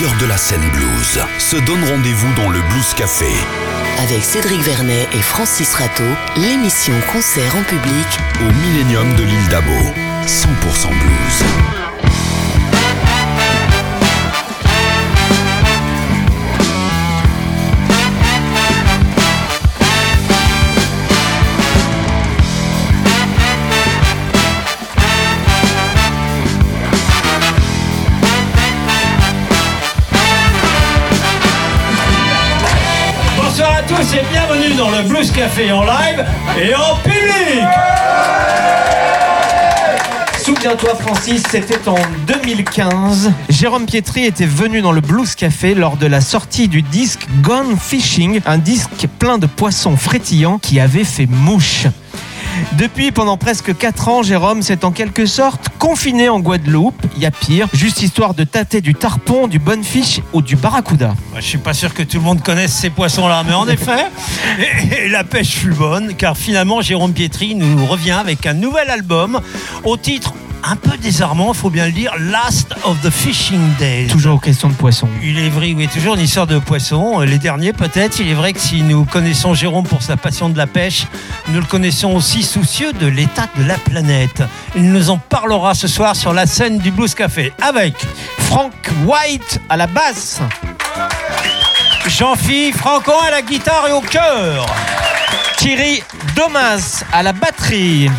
de la scène blues se donnent rendez-vous dans le Blues Café. Avec Cédric Vernet et Francis Rateau, l'émission Concert en public au Millennium de l'île d'Abo. 100% blues. Tous et bienvenue dans le Blues Café en live et en public Souviens-toi Francis, c'était en 2015. Jérôme Pietri était venu dans le Blues Café lors de la sortie du disque Gone Fishing, un disque plein de poissons frétillants qui avait fait mouche. Depuis, pendant presque 4 ans, Jérôme s'est en quelque sorte confiné en Guadeloupe. Il y a pire, juste histoire de tâter du tarpon, du bonnefish ou du barracuda. Je suis pas sûr que tout le monde connaisse ces poissons-là, mais en effet, et- et la pêche fut bonne, car finalement Jérôme Pietri nous revient avec un nouvel album au titre un peu désarmant, faut bien le dire, Last of the Fishing Days. Toujours question de poissons. Il est vrai, oui, toujours une histoire de poissons. Euh, Les derniers, peut-être. Il est vrai que si nous connaissons Jérôme pour sa passion de la pêche, nous le connaissons aussi soucieux de l'état de la planète. Il nous en parlera ce soir sur la scène du Blues Café avec Frank White à la basse. Jean-Philippe Francon à la guitare et au chœur. Thierry Domas à la batterie.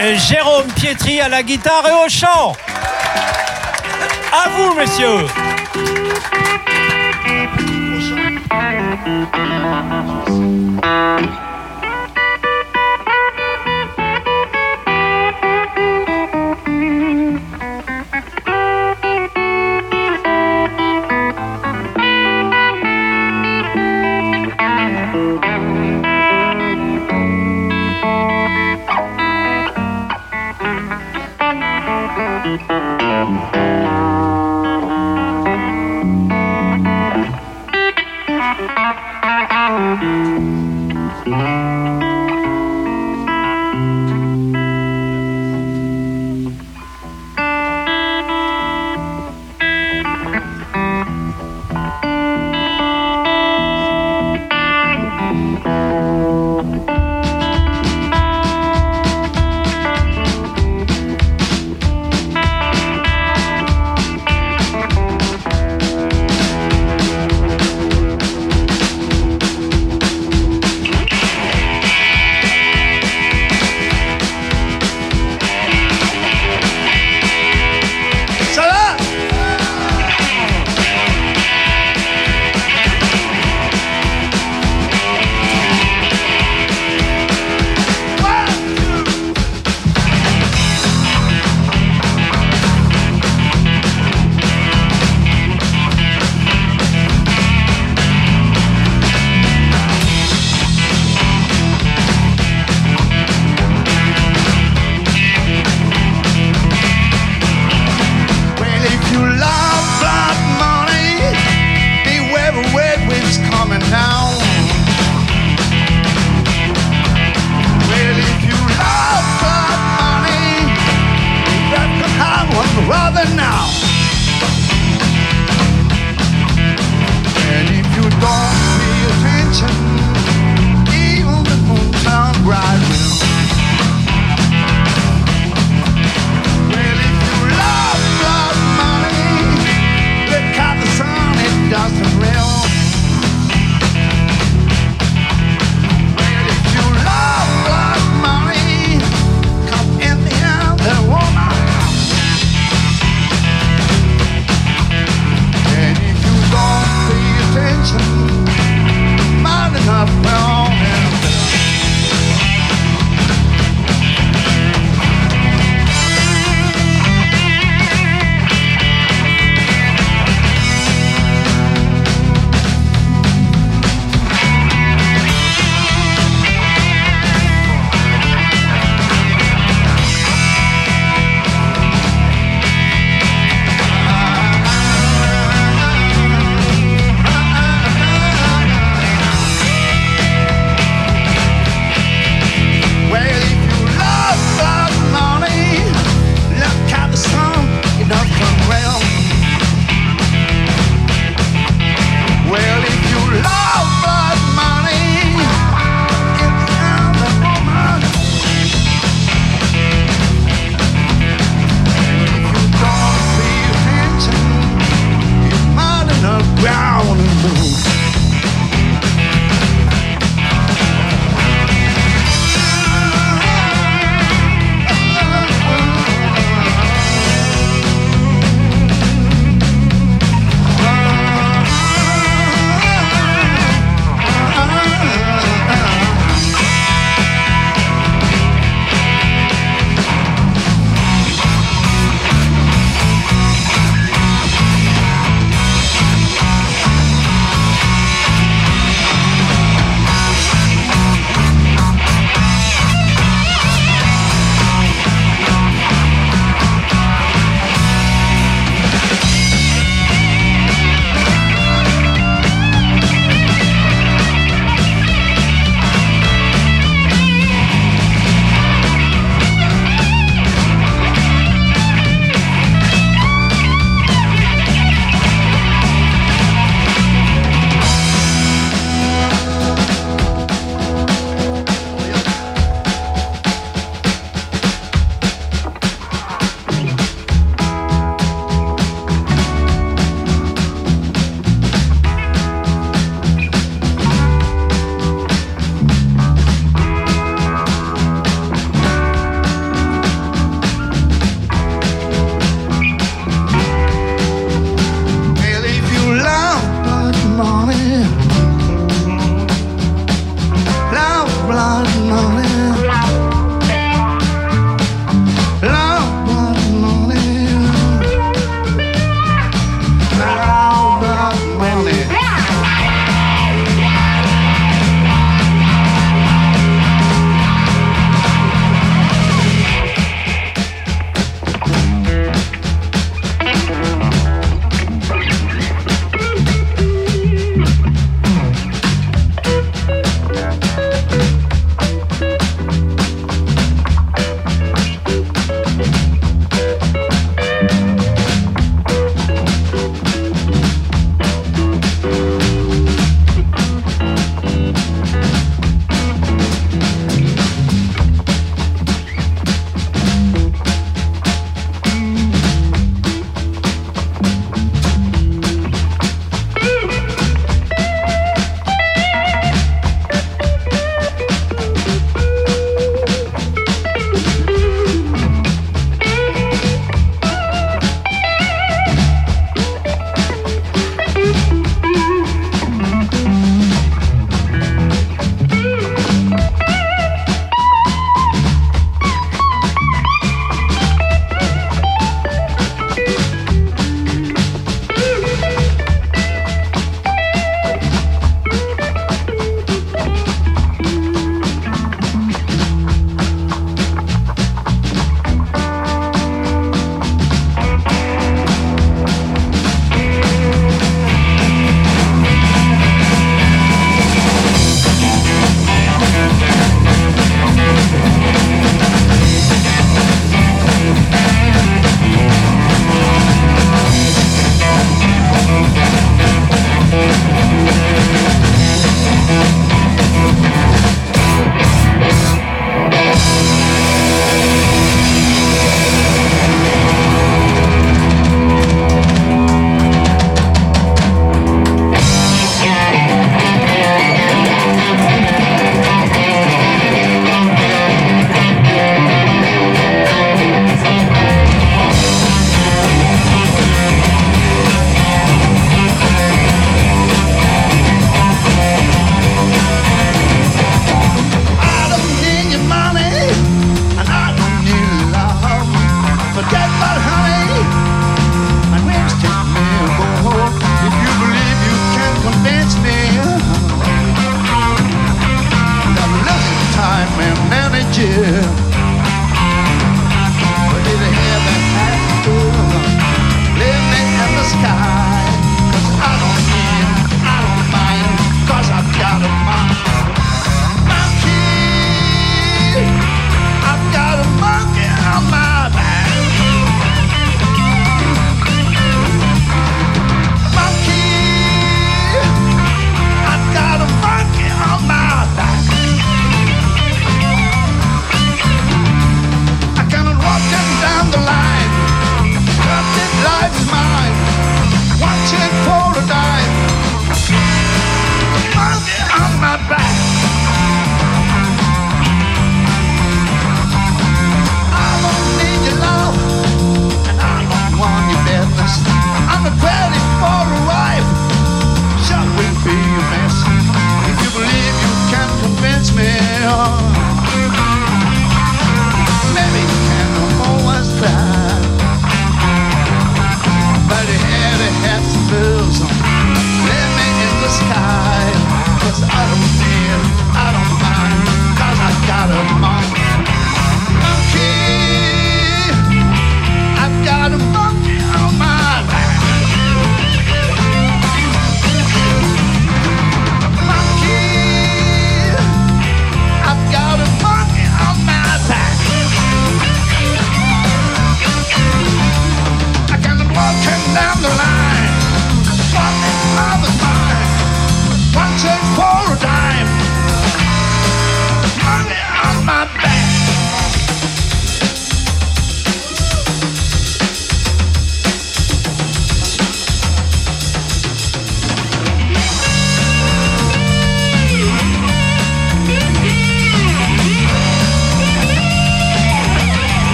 Et Jérôme Pietri à la guitare et au chant. À vous, messieurs.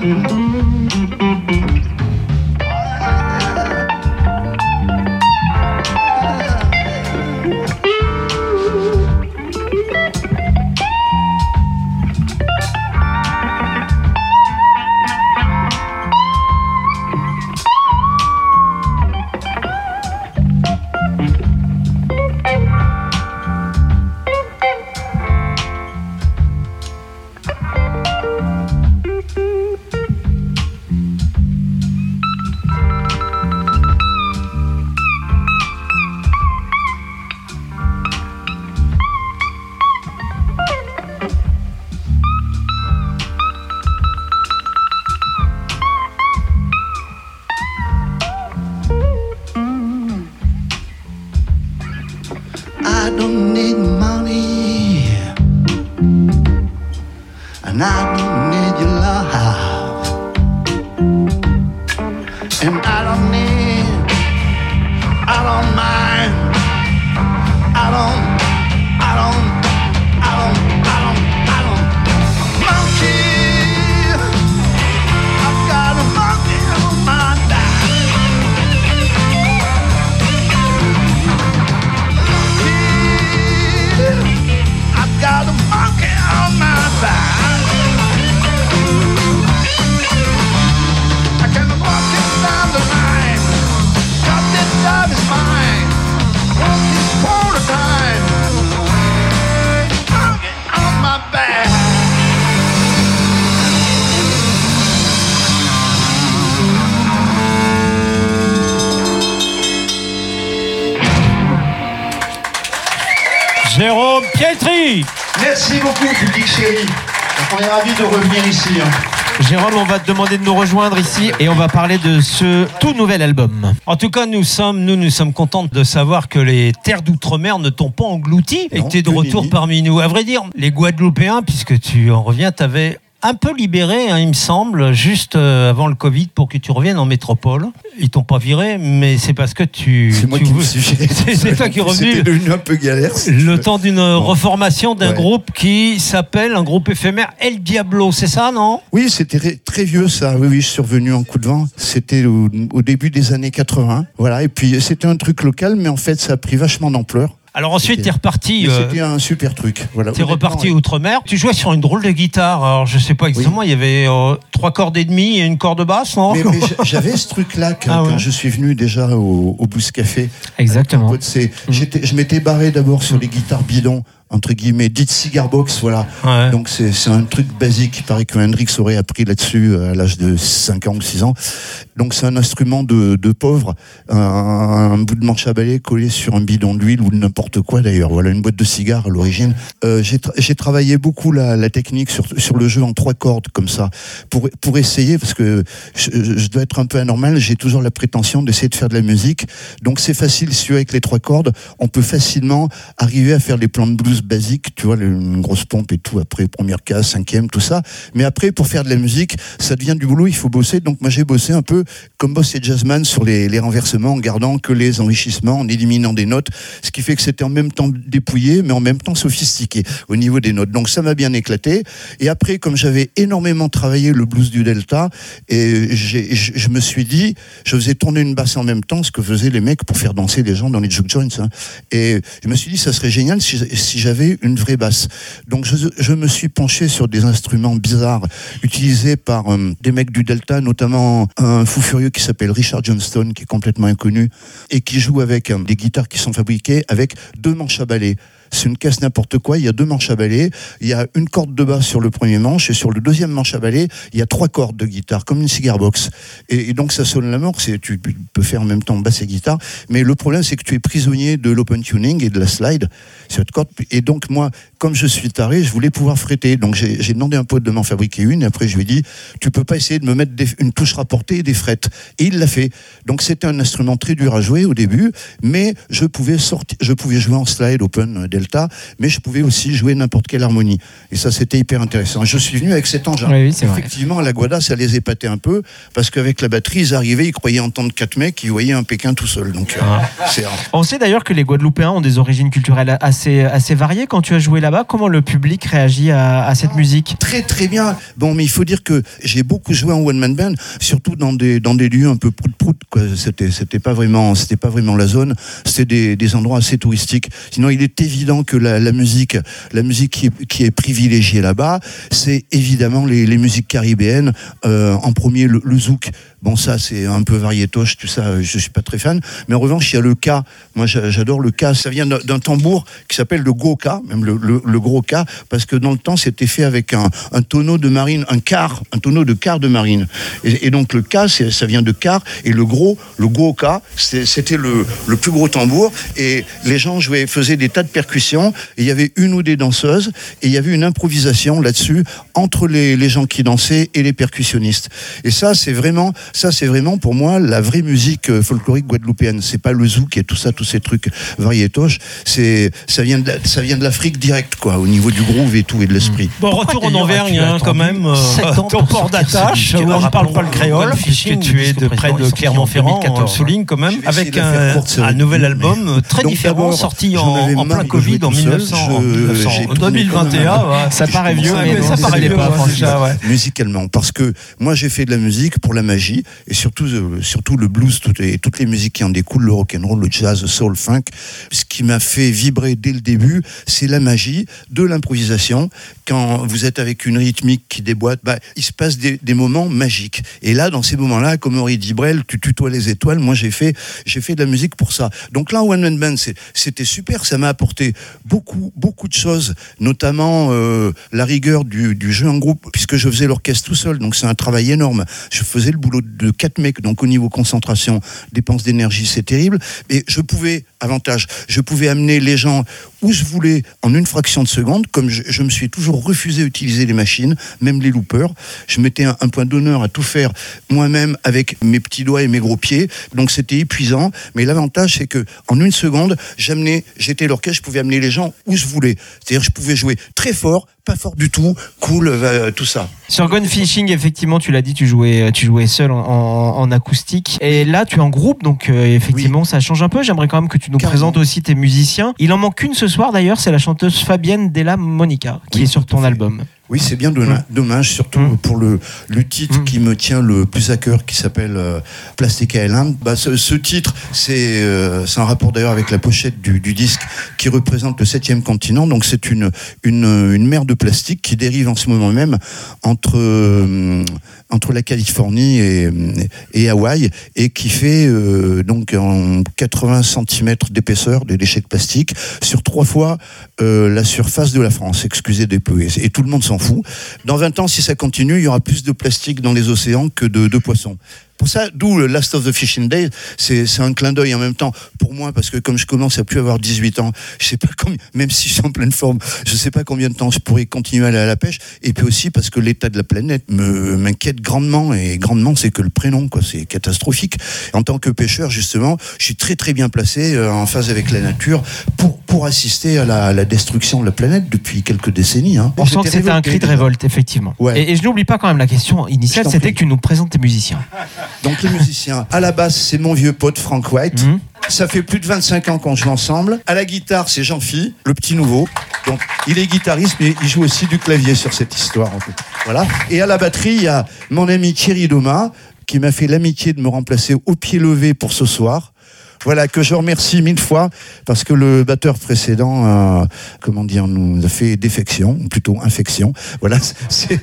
Mm-hmm. Jérôme Pietri. Merci beaucoup, public chéri. Donc, on est ravis de revenir ici. hein. Jérôme, on va te demander de nous rejoindre ici et on va parler de ce tout nouvel album. En tout cas, nous sommes, nous, nous sommes contents de savoir que les terres d'outre-mer ne t'ont pas englouti et Non, que tu es de retour parmi nous. À vrai dire, les Guadeloupéens, puisque tu en reviens, t'avais un peu libéré, hein, il me semble, juste euh, avant le Covid pour que tu reviennes en métropole. Ils t'ont pas viré, mais c'est parce que tu. C'est moi tu qui géré. C'est toi qui es revenu. C'était devenu un peu galère. Le temps d'une reformation d'un Ouais. groupe qui s'appelle un groupe éphémère El Diablo, c'est ça, non? Oui, c'était très vieux ça. Oui, oui, je suis revenu en coup de vent. C'était au, au début des années 80. Voilà. Et puis c'était un truc local, mais en fait, ça a pris vachement d'ampleur. Alors ensuite, t'es reparti. Mais euh, C'était un super truc. Voilà. T'es reparti ouais. outre-mer. Tu jouais sur une drôle de guitare. Alors je sais pas exactement. Il y avait euh, trois cordes et demie et une corde basse, non? Mais, mais j'a- j'avais ce truc-là quand, Ah ouais. quand je suis venu déjà au, au Boost Café. Exactement. J'étais- Je m'étais barré d'abord sur les guitares bidons, entre guillemets, dites cigar box, voilà. Ouais. Donc c'est c'est un truc basique. Il paraît que Hendrix aurait appris là-dessus euh, à l'âge de 5 ans ou 6 ans. Donc c'est un instrument de, de pauvre, un, un bout de manche à balai collé sur un bidon d'huile ou de n'importe quoi d'ailleurs. Voilà une boîte de cigares à l'origine. Euh, J'ai tra- j'ai travaillé beaucoup la, la technique sur, sur le jeu en trois cordes comme ça pour, pour essayer parce que je, je dois être un peu anormal. J'ai toujours la prétention d'essayer de faire de la musique. Donc c'est facile si avec les trois cordes, on peut facilement arriver à faire les plans de blues basiques, tu vois, une grosse pompe et tout, après première case, cinquième, tout ça. Mais après, pour faire de la musique, ça devient du boulot, il faut bosser. Donc moi j'ai bossé un peu comme boss et jazzman sur les, les renversements, en gardant que les enrichissements, en éliminant des notes, ce qui fait que c'était en même temps dépouillé, mais en même temps sophistiqué au niveau des notes. Donc ça m'a bien éclaté. Et après, comme j'avais énormément travaillé le blues du Delta, et je me suis dit, je faisais tourner une basse en même temps, ce que faisaient les mecs pour faire danser les gens dans les juke joints. hein. Et je me suis dit, ça serait génial si, si j'avais une vraie basse. Donc je, je me suis penché sur des instruments bizarres utilisés par euh, des mecs du Delta, notamment un fou furieux qui s'appelle Richard Johnston, qui est complètement inconnu, et qui joue avec euh, des guitares qui sont fabriquées avec deux manches à balai. C'est une caisse n'importe quoi, il y a deux manches à balai, il y a une corde de basse sur le premier manche, et sur le deuxième manche à balai, il y a trois cordes de guitare, comme une cigar box. Et, donc ça sonne la mort, tu peux faire en même temps basse et guitare, mais le problème c'est que tu es prisonnier de l'open tuning et de la slide cette corde. Et donc moi, comme je suis taré, je voulais pouvoir fretter. Donc j'ai, demandé à un pote de m'en fabriquer une, et après je lui ai dit, tu peux pas essayer de me mettre une touche rapportée et des frettes. Et il l'a fait. Donc c'était un instrument très dur à jouer au début, mais je pouvais sortir, je pouvais jouer en slide open euh, delta, mais je pouvais aussi jouer n'importe quelle harmonie. Et ça c'était hyper intéressant. Je suis venu avec cet engin. Oui, oui, c'est vrai. Effectivement, la Guada, ça les épatait un peu, parce qu'avec la batterie, ils arrivaient, ils croyaient entendre quatre mecs, qui voyaient un Pékin tout seul. Donc, euh, un- On sait d'ailleurs que les Guadeloupéens ont des origines culturelles assez, assez variées. Quand tu as joué là-bas, comment le public réagit à, à cette musique? Très très bien. Bon, mais il faut dire que j'ai beaucoup joué en one man band, surtout dans des dans des lieux un peu prout prout. Quoi. C'était c'était pas vraiment c'était pas vraiment la zone. C'était des, des endroits assez touristiques. Sinon, il est évident que la, musique la musique qui est, privilégiée là-bas, c'est évidemment les, musiques caribéennes. Euh, en premier, le, zouk. Bon, ça, c'est un peu variétoche, tout ça, je suis pas très fan. Mais en revanche, il y a le ka. Moi, j'a- j'adore le ka. Ça vient d'un tambour qui s'appelle le goka, même le, gros ka, parce que dans le temps, c'était fait avec un, tonneau de marine, un quart, un tonneau de quart de marine. Et, donc, le c'est- ça vient de quart. Et le gros, le goka, c'était le, le plus gros tambour. Et les gens jouaient, faisaient des tas de percussions. Et il y avait une ou des danseuses. Et il y avait une improvisation là-dessus entre les, les gens qui dansaient et les percussionnistes. Et ça, c'est vraiment, ça, c'est vraiment pour moi la vraie musique euh, folklorique guadeloupéenne. C'est pas le zouk et tout ça, tous ces trucs variétoches. C'est, ça vient de, ça vient de l'Afrique direct, quoi, au niveau du groove et tout et de l'esprit. Bon, retour en as-tu hein, quand même. euh, sept ans ton pour port d'attache, on ne parle pas le créole, puisque tu es de près de Clermont-Ferrand, en 2014, souligne quand même, avec un, nouvel album euh, très Donc, différent, sorti en, en plein de Covid en tout seul. 1900, Je- en 1900, j'ai en tourné 2021. comme un- ouais. Ça paraît vieux, mais ça paraît pas, franchement. ouais. musicalement parce que moi j'ai fait de la musique pour la magie et surtout euh, surtout le blues toutes les, toutes les musiques qui en découlent le rock and roll le jazz le soul funk ce qui m'a fait vibrer dès le début c'est la magie de l'improvisation quand vous êtes avec une rythmique qui déboîte bah, il se passe des, des moments magiques et là dans ces moments là comme aurait dit Brel tu tutoies les étoiles moi j'ai fait j'ai fait de la musique pour ça donc là One Man Band c'était super ça m'a apporté beaucoup, beaucoup de choses, notamment euh, la rigueur du, jeu en groupe, puisque je faisais l'orchestre tout seul, donc c'est un travail énorme. Je faisais le boulot de quatre mecs, donc au niveau concentration, dépense d'énergie, c'est terrible. Et je pouvais, avantage, je pouvais amener les gens où je voulais en une fraction de seconde, comme je, je me suis toujours refusé à utiliser les machines, même les loopers. Je mettais un, un point d'honneur à tout faire moi-même avec mes petits doigts et mes gros pieds, donc c'était épuisant. Mais l'avantage, c'est que en une seconde, j'amenais, j'étais l'orchestre, je pouvais amener les gens où je voulais. C'est-à-dire, je pouvais jouer très fort, pas fort du tout, cool, euh, tout ça. Sur Gone Fishing, effectivement, tu l'as dit, tu jouais, tu jouais seul en, en- en acoustique. Et là, tu es en groupe, donc euh, effectivement, ça change un peu. J'aimerais quand même que tu nous Carrément. présentes aussi tes musiciens. Il en manque une ce soir d'ailleurs, c'est la chanteuse Fabienne Della Monica, qui Oui, est sur ton album. Oui, c'est bien dommage, surtout Mm. pour le, le titre Mm. qui me tient le plus à cœur, qui s'appelle euh, Plastic Island. Bah, ce, ce titre, c'est euh, un rapport d'ailleurs avec la pochette du, du disque qui représente le septième continent. Donc c'est une, une, une mer de plastique qui dérive en ce moment même entre, euh, la Californie et, Hawaï et qui fait euh, donc en 80 cm d'épaisseur des déchets de plastique sur trois fois euh, la surface de la France. Excusez des peu. Et, tout le monde s'en fout. Dans 20 ans, si ça continue, il y aura plus de plastique dans les océans que de poissons. Pour ça, d'où le Last of the Fishing Days, c'est un clin d'œil en même temps pour moi, parce que comme je commence à plus avoir 18 ans, je sais pas combien, même si je suis en pleine forme, je sais pas combien de temps je pourrais continuer à aller à la pêche. Et puis aussi parce que l'état de la planète me m'inquiète grandement, et grandement, c'est que le prénom, quoi, c'est catastrophique. En tant que pêcheur, justement, je suis très très bien placé euh, en phase avec la nature pour pour assister à la, destruction de la planète depuis quelques décennies. Hein. On sent que c'était un cri de révolte, effectivement. Ouais. Et, et je n'oublie pas quand même la question initiale, c'était que tu nous présentes tes musiciens. Donc les musiciens, à la basse, c'est mon vieux pote Frank White. Mhm. Ça fait plus de 25 ans qu'on joue ensemble. À la guitare, c'est Jean-Phi, le petit nouveau. Donc il est guitariste, mais il joue aussi du clavier sur cette histoire. en fait. Voilà. Et à la batterie, il y a mon ami Thierry Doma, qui m'a fait l'amitié de me remplacer au pied levé pour ce soir. Voilà, que je remercie mille fois, parce que le batteur précédent, a, comment dire, nous a fait défection, ou plutôt infection. Voilà, c'est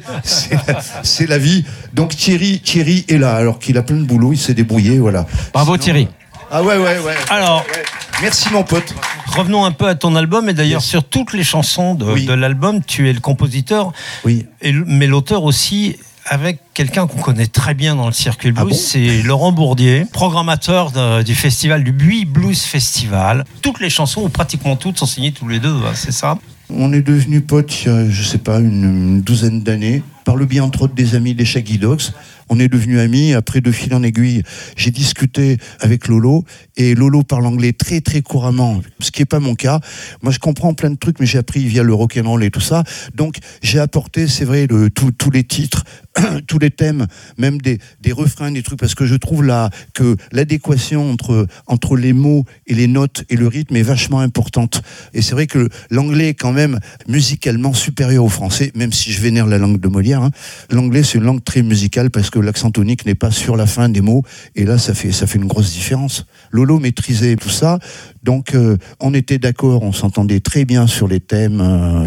la, la vie. Donc Thierry, Thierry est là, alors qu'il a plein de boulot, il s'est débrouillé, voilà. Bravo Sinon- Thierry. Ah ouais, ouais, ouais. Alors, Ouais. Merci mon pote. revenons un peu à ton album. Et d'ailleurs, Yes. sur toutes les chansons de, Oui. de l'album, tu es le compositeur, Oui. et, mais l'auteur aussi avec quelqu'un qu'on connaît très bien dans le circuit Ah blues, bon c'est Laurent Bourdier, programmateur de- du festival du Buis Blues Festival. Toutes les chansons, ou pratiquement toutes, sont signées tous les deux, hein, c'est ça? On est devenus potes il y a, je sais pas, une, une douzaine d'années, par le biais entre autres des amis des Shaggy Dogs. On est devenus amis. Après, de fil en aiguille, j'ai discuté avec Lolo et Lolo parle anglais très très couramment, ce qui n'est pas mon cas. Moi, je comprends plein de trucs, mais j'ai appris via le rock'n'roll et tout ça. Donc, j'ai apporté, c'est vrai, le- tous les titres, tous les thèmes, même des, des refrains, des trucs, parce que je trouve là que l'adéquation entre entre les mots et les notes et le rythme est vachement importante. Et c'est vrai que l'anglais est quand même musicalement supérieur au français, même si je vénère la langue de Molière. hein. L'anglais, c'est une langue très musicale parce que l'accent tonique n'est pas sur la fin des mots. Et là, ça fait, ça fait une grosse différence. Lolo maîtrisait tout ça. Donc, euh, on était d'accord, on s'entendait très bien sur les thèmes, euh,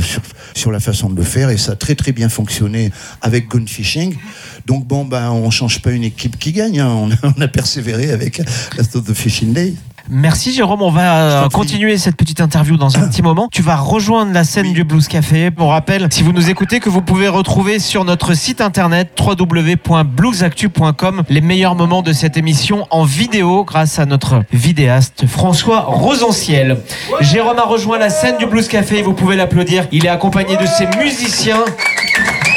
sur, la façon de le faire. Et ça a très, très bien fonctionné avec Gone Fishing. Donc, bon, ben, on change pas une équipe qui gagne. hein. On, a, on a persévéré avec Last of the Fishing Day. Merci Jérôme, on va euh, continuer cette petite interview dans un petit moment. Tu vas rejoindre la scène Oui. du Blues Café. On rappelle, si vous nous écoutez, que vous pouvez retrouver sur notre site internet www.bluesactu.com les meilleurs moments de cette émission en vidéo grâce à notre vidéaste François Rosanciel. Jérôme a rejoint la scène du Blues Café, vous pouvez l'applaudir. Il est accompagné de ses musiciens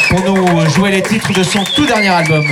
pour nous jouer les titres de son tout dernier album.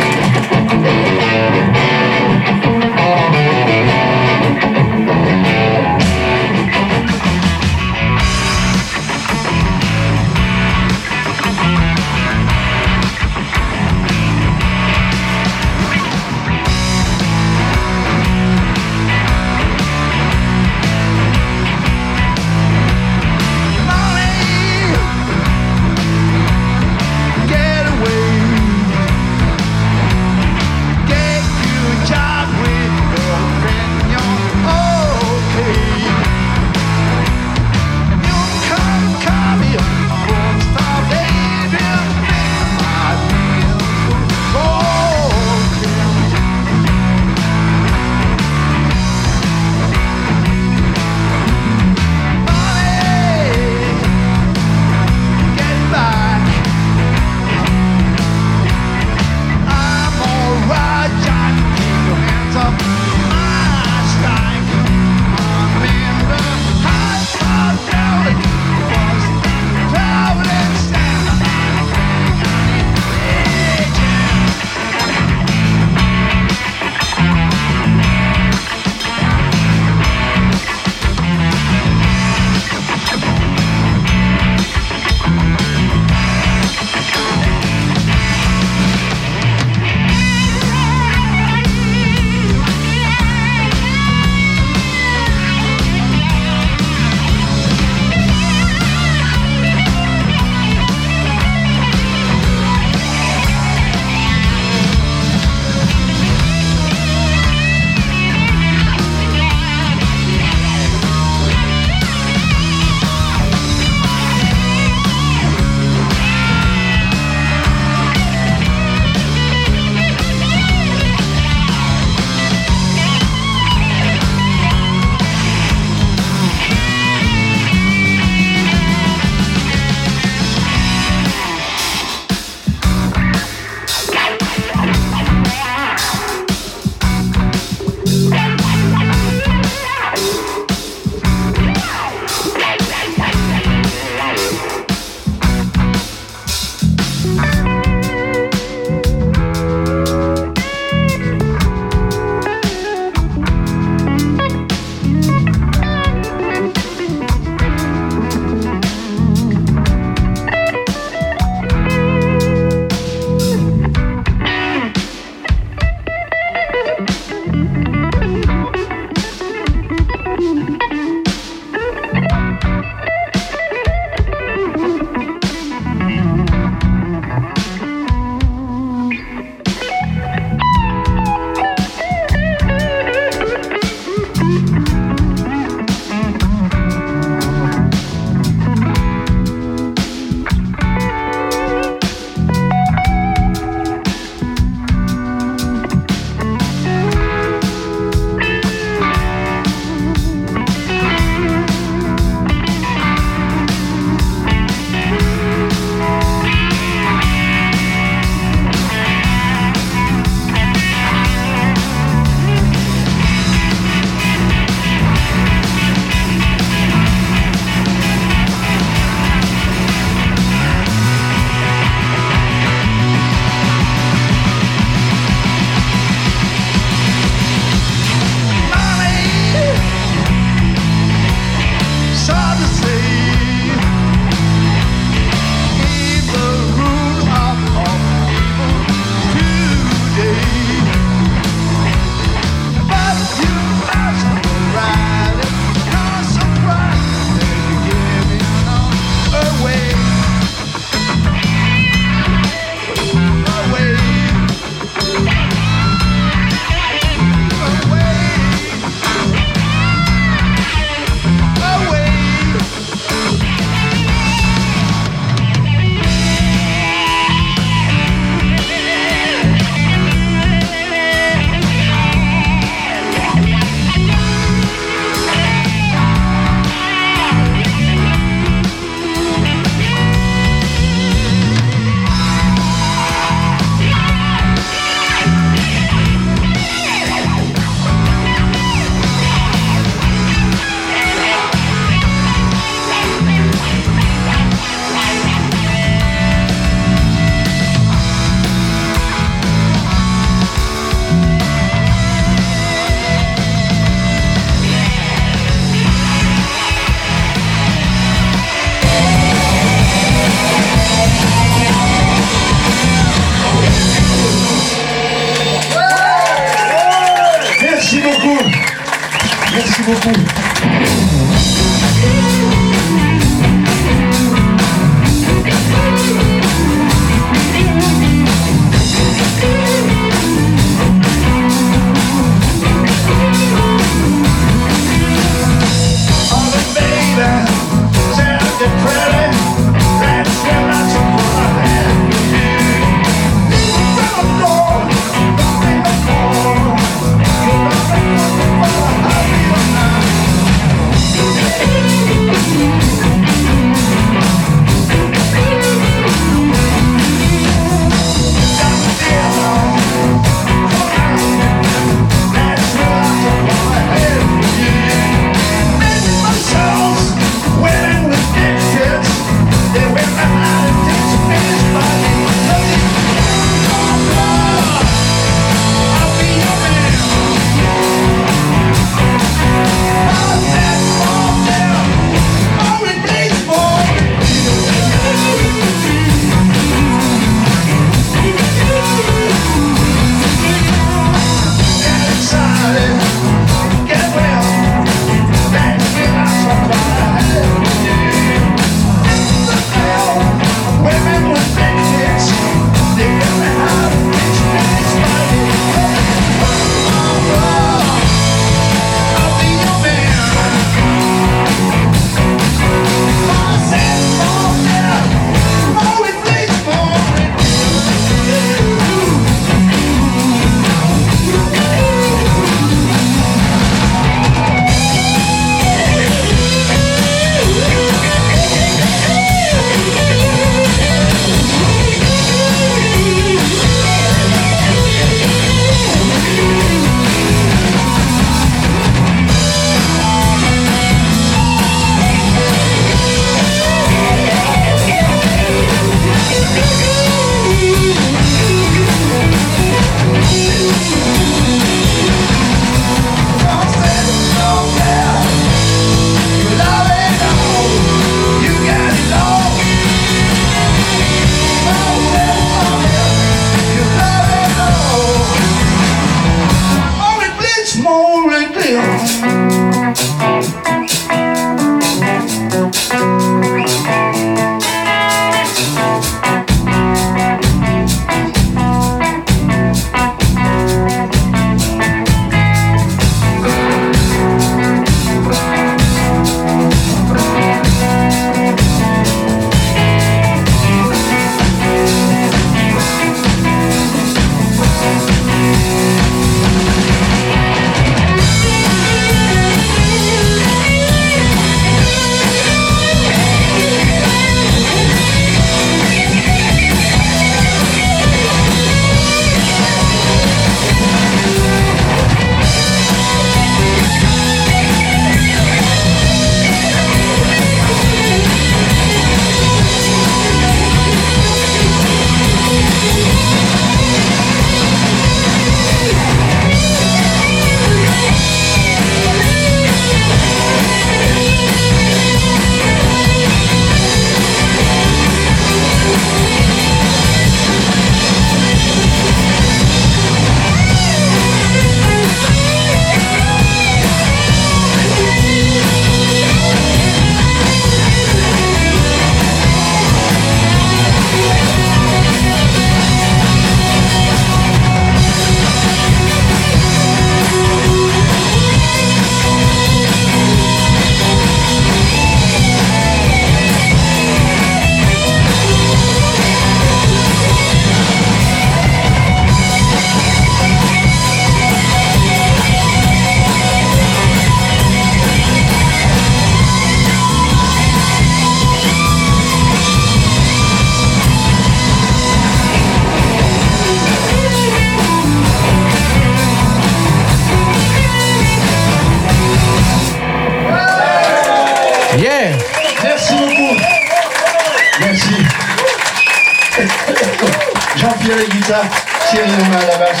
Thierry Romain à la basse,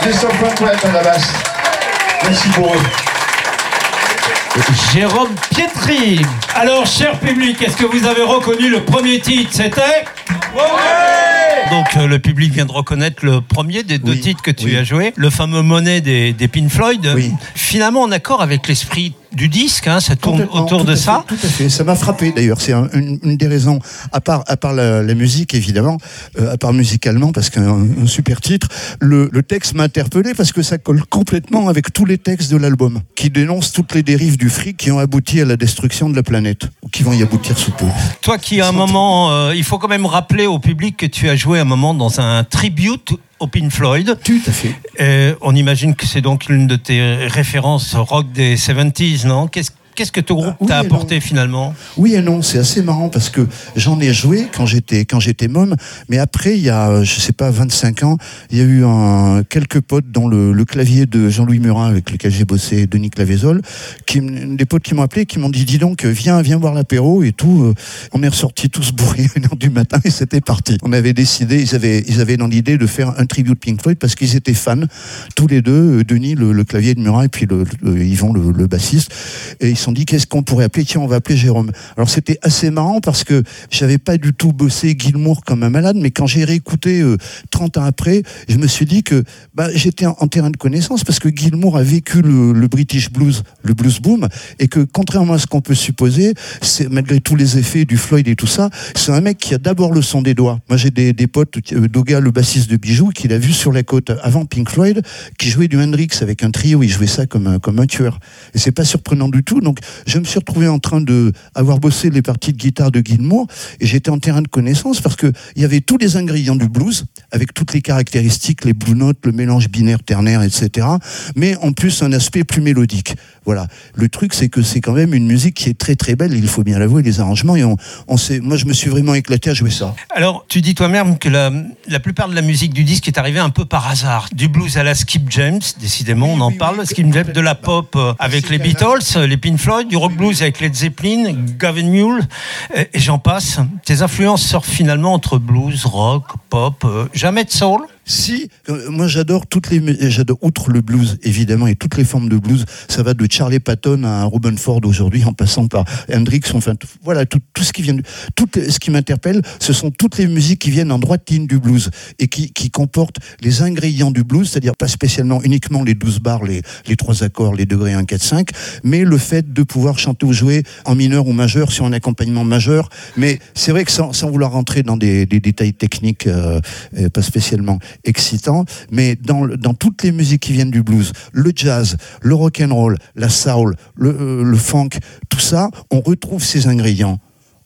Christophe Pointe à la basse. Merci pour eux. Jérôme Pietri. Alors, cher public, est-ce que vous avez reconnu le premier titre? C'était? Donc euh, le public vient de reconnaître le premier des deux Oui, titres que tu oui. as joué, le fameux Monet des, des Pink Floyd. Oui. Finalement en accord avec l'esprit du disque, hein, ça tourne autour de ça. fait, tout à fait. Ça m'a frappé d'ailleurs. C'est un- une, une des raisons, à part, à part la, la musique évidemment, euh, à part musicalement parce qu'un un super titre, le, le texte m'a interpellé parce que ça colle complètement avec tous les textes de l'album, qui dénoncent toutes les dérives du fric qui ont abouti à la destruction de la planète, ou qui vont y aboutir sous peu. Toi qui à un moment, euh, il faut quand même rappeler au public que tu as joué un moment dans un tribute au Pink Floyd. Tout à fait. Et on imagine que c'est donc l'une de tes références rock des 70s, non? Qu'est-ce qu'est-ce que ton groupe Ah, oui t'a apporté finalement? Oui et non, c'est assez marrant parce que j'en ai joué quand j'étais quand j'étais môme, mais après il y a euh, je sais pas 25 ans, il y a eu un, quelques potes dans le, le clavier de Jean-Louis Murin avec lequel j'ai bossé, Denis Clavezol, qui des potes qui m'ont appelé, qui m'ont dit dis donc viens viens voir l'apéro et tout. euh, On est ressortis tous bourrés à une heure du matin et c'était parti. On avait décidé, ils avaient ils avaient dans l'idée de faire un tribute Pink Floyd parce qu'ils étaient fans tous les deux, euh, Denis le, le clavier de Murin et puis le, le- Yvon le, bassiste et ils sont dit qu'est-ce qu'on pourrait appeler tiens on va appeler Jérôme alors c'était assez marrant parce que j'avais pas du tout bossé Gilmour comme un malade mais quand j'ai réécouté euh, 30 ans après je me suis dit que bah, j'étais en, terrain de connaissance parce que Gilmour a vécu le, British blues le blues boom et que contrairement à ce qu'on peut supposer c'est malgré tous les effets du Floyd et tout ça c'est un mec qui a d'abord le son des doigts moi j'ai des, potes euh, Doga le bassiste de Bijoux qui l'a vu sur la côte avant Pink Floyd qui jouait du Hendrix avec un trio il jouait ça comme un, comme un tueur et c'est pas surprenant du tout. Donc, je me suis retrouvé en train de avoir bossé les parties de guitare de Gilmour et j'étais en terrain de connaissance parce que il y avait tous les ingrédients du blues avec toutes les caractéristiques, les blue notes, le mélange binaire, ternaire, etc. Mais en plus, un aspect plus mélodique. Voilà. Le truc, c'est que c'est quand même une musique qui est très très belle. Il faut bien l'avouer, les arrangements. Et on, on sait, moi, je me suis vraiment éclaté à jouer ça. Alors, tu dis toi-même que la, la plupart de la musique du disque est arrivée un peu par hasard. Du blues à la Skip James, décidément, on en oui, parle. oui, Skip James, de la pop euh, avec les Beatles, euh, les Pink Floyd, du rock blues avec Led Zeppelin, Gavin Mule, et, et j'en passe. Tes influences sortent finalement entre blues, rock, pop, euh, jamais de soul. Si, euh, moi j'adore toutes les, j'adore outre le blues évidemment et toutes les formes de blues. Ça va de Charlie Patton à Robin Ford aujourd'hui, en passant par Hendrix. Enfin, voilà tout, tout ce qui vient, tout ce qui m'interpelle, ce sont toutes les musiques qui viennent en droite ligne du blues et qui, qui comportent les ingrédients du blues, c'est-à-dire pas spécialement uniquement les 12 bars, les, les trois accords, les degrés 1, 4, 5, mais le fait de pouvoir chanter ou jouer en mineur ou majeur sur un accompagnement majeur. Mais c'est vrai que sans, sans vouloir rentrer dans des, des détails techniques, euh, euh, pas spécialement excitant, mais dans, toutes les musiques qui viennent du blues, le jazz, le rock and roll, la soul, le, euh, le funk, tout ça, on retrouve ces ingrédients.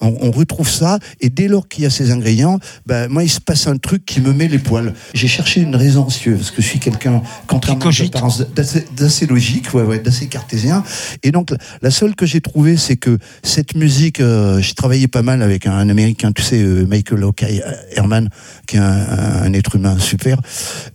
On, on retrouve ça, et dès lors qu'il y a ces ingrédients, ben, moi, il se passe un truc qui me met les poils. J'ai cherché une raison, veux, parce que je suis quelqu'un, contrairement à cogite. l'apparence, d'assez d'assez logique, ouais, ouais, d'assez cartésien. Et donc, la, la seule que j'ai trouvée, c'est que cette musique, euh, j'ai travaillé pas mal avec un, Américain, tu sais, euh, Michael O'Kay Herman, qui est un, un- un être humain super.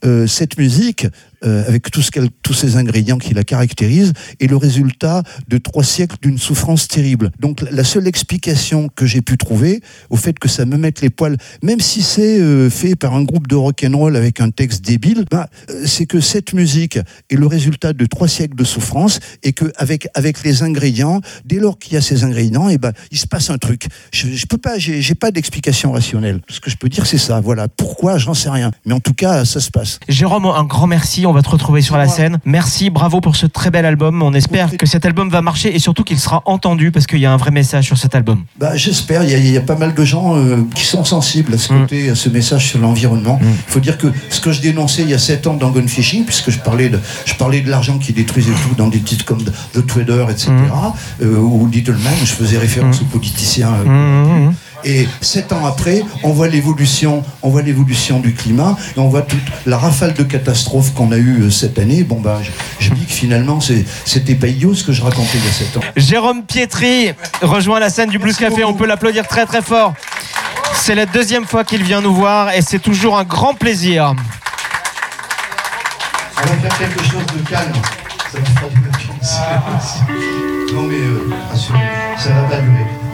Euh, cette musique, euh, avec tous ces ingrédients qui la caractérisent, est le résultat de trois siècles d'une souffrance terrible. Donc la- seule explication que j'ai pu trouver au fait que ça me mette les poils, même si c'est euh, fait par un groupe de rock and roll avec un texte débile, bah, euh, c'est que cette musique est le résultat de trois siècles de souffrance et que avec les ingrédients, dès lors qu'il y a ces ingrédients, et ben il se passe un truc. Je, je peux pas, j'ai pas d'explication rationnelle. Ce que je peux dire, c'est ça. Voilà. Pourquoi, j'en sais rien. Mais en tout cas, ça se passe. Jérôme, un grand merci. On va te retrouver sur la scène. Merci, bravo pour ce très bel album. On espère que cet album va marcher et surtout qu'il sera entendu parce qu'il y a un vrai message sur cet album. Bah, j'espère. Il y, a- il y a pas mal de gens euh, qui sont sensibles à ce Mm. côté, à ce message sur l'environnement. Il faut dire que ce que je dénonçais il y a sept ans dans Gone Fishing, puisque je parlais de, je parlais de l'argent qui détruisait tout dans des titres comme The Trader, etc., euh, ou Little Man, je faisais référence aux politiciens. euh. Et sept ans après, on voit l'évolution, on voit l'évolution du climat, et on voit toute la rafale de catastrophes qu'on a eue euh, cette année. Bon bah, je, je dis que finalement, c'était pas idiot ce que je racontais il y a sept ans. Jérôme Pietri rejoint la scène du Blues Café. On peut l'applaudir très très fort. C'est la deuxième fois qu'il vient nous voir et c'est toujours un grand plaisir. On va faire quelque chose de calme. Ça me fera du. Non mais euh, ça va pas durer.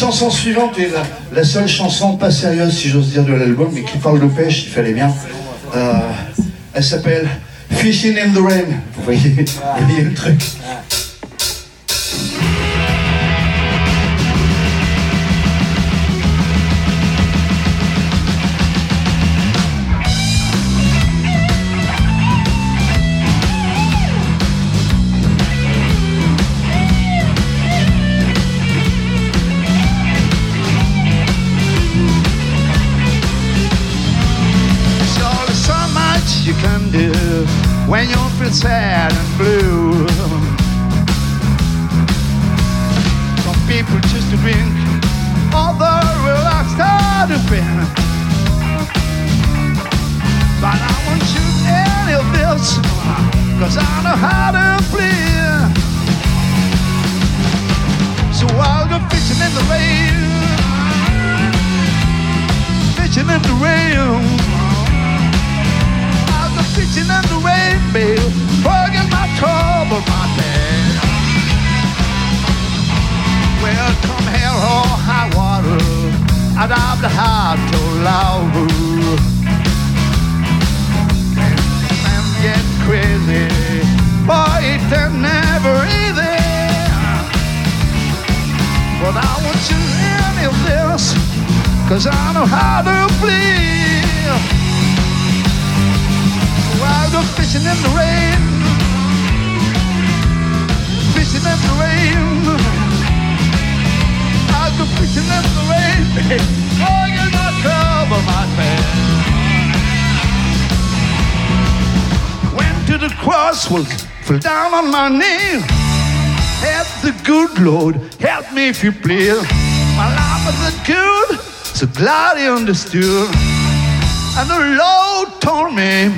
Chanson suivante est la, la seule chanson pas sérieuse, si j'ose dire, de l'album, mais qui parle de pêche, il fallait bien. Euh, elle s'appelle Fishing in the Rain. Vous voyez, le truc. Fishing in the rain, fishing in the rain. I'll go fishing in the rain, babe. Forget my trouble, my pain. Well, come hell or high water, I'd have the heart to love. And get crazy, boy, it never easy. But I want you in of this, cause I know how to play. I'll go fishing in the rain. Fishing in the rain. I'll go fishing in the rain. Oh, you're not trouble, my man. Went to the crossroads, fell down on my knees. The good Lord, help me if you please. My life wasn't good, so glad he understood. And the Lord told me,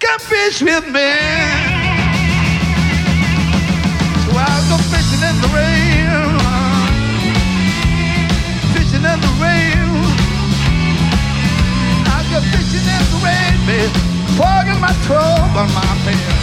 come fish with me. So I'll go fishing in the rain. Fishing in the rain. I'll go fishing in the rain, babe. Forget my trouble, my pain.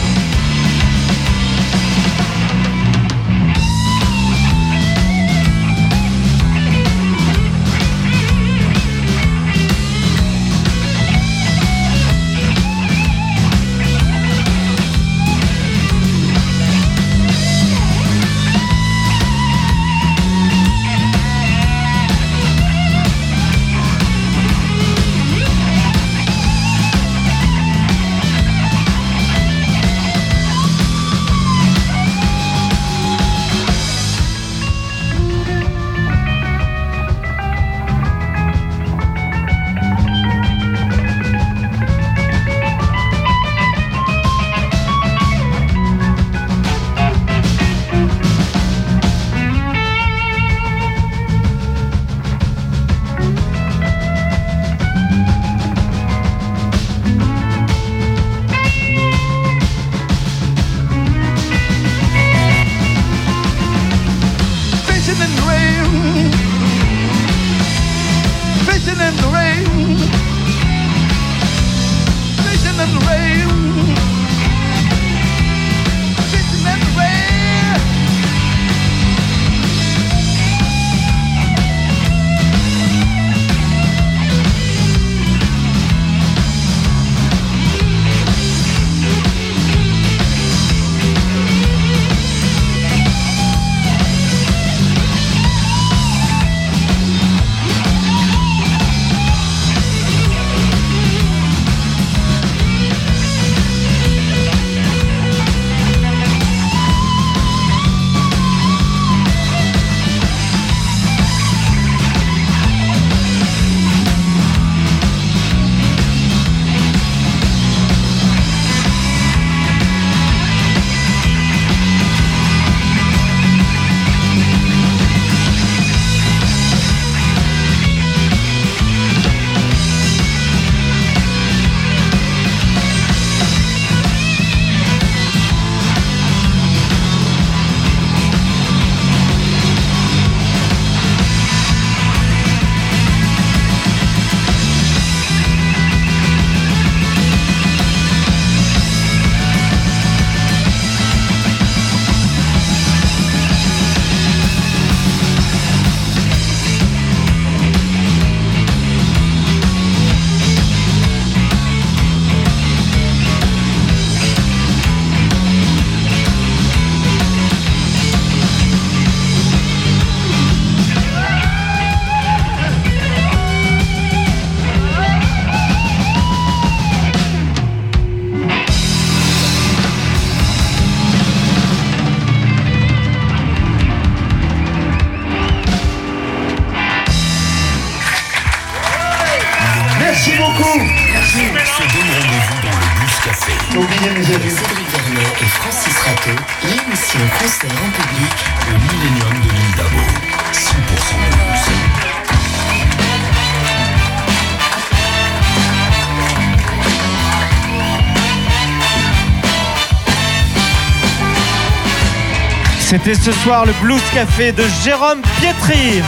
C'était ce soir le Blues Café de Jérôme Pietri.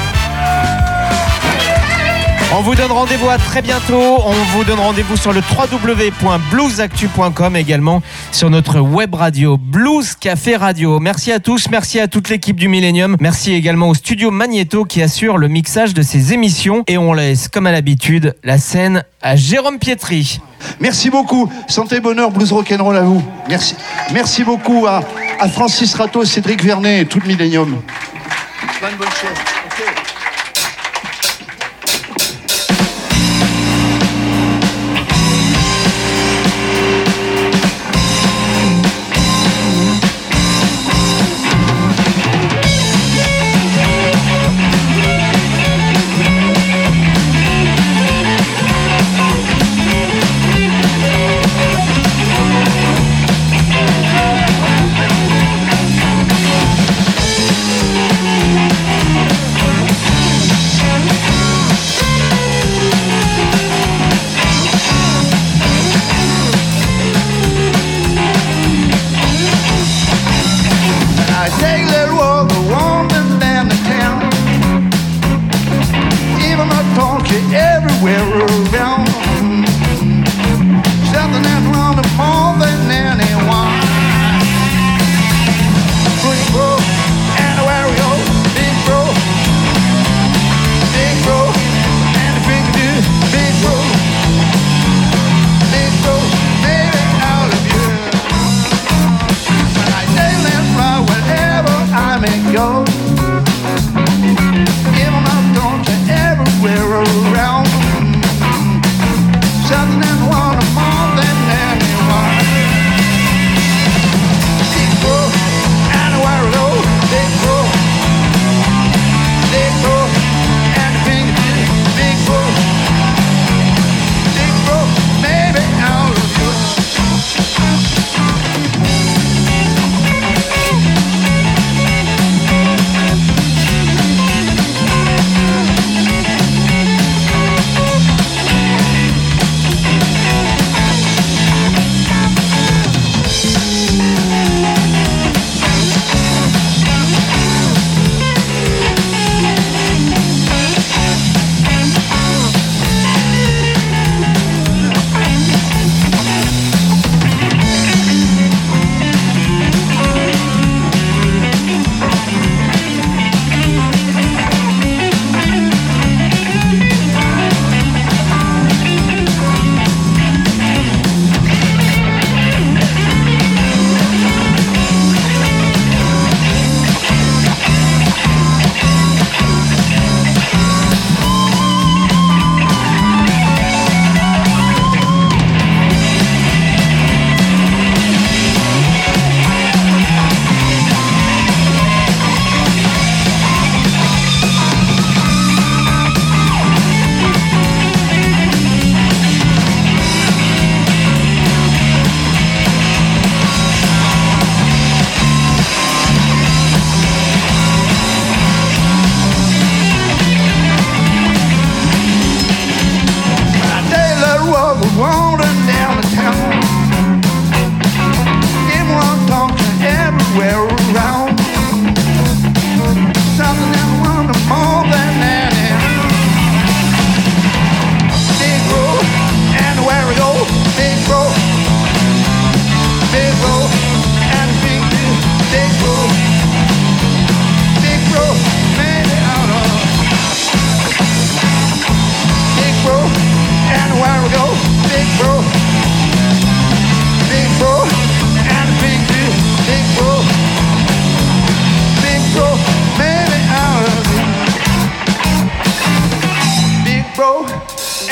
On vous donne rendez-vous à très bientôt. On vous donne rendez-vous sur le www.bluesactu.com également sur notre web radio Blues Café Radio. Merci à tous, merci à toute l'équipe du Millennium. Merci également au studio Magneto qui assure le mixage de ces émissions. Et on laisse, comme à l'habitude, la scène à Jérôme Pietri. Merci beaucoup. Santé, bonheur, blues rock'n'roll à vous. Merci. Merci beaucoup à, à Francis Rato, Cédric Vernet et tout le Millennium. Plein de bonnes choses.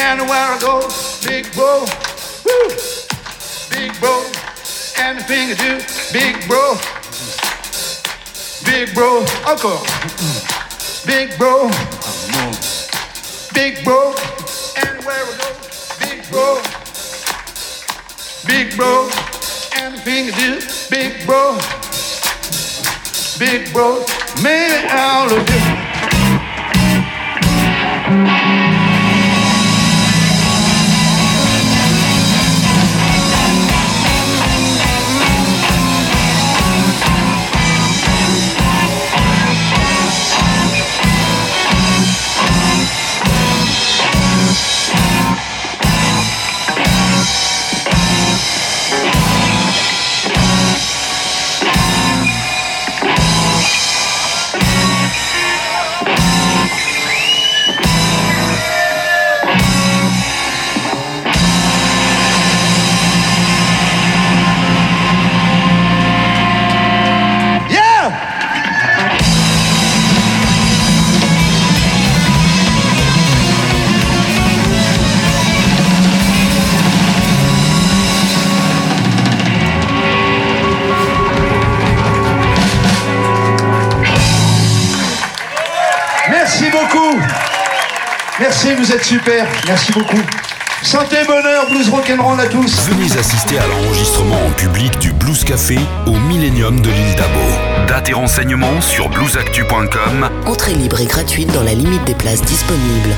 And where I go, big bro, woo, big bro, and a finger dude, big bro, big bro, uncle, big bro. Big bro, anywhere we go, big bro, big bro. Anything you do, big bro. Big bro, made all of êtes super. Merci beaucoup. Santé, bonheur, blues rock'n'roll à tous. Venez assister à l'enregistrement en public du Blues Café au Millennium de l'île d'Abo. Date et renseignements sur bluesactu.com Entrée libre et gratuite dans la limite des places disponibles.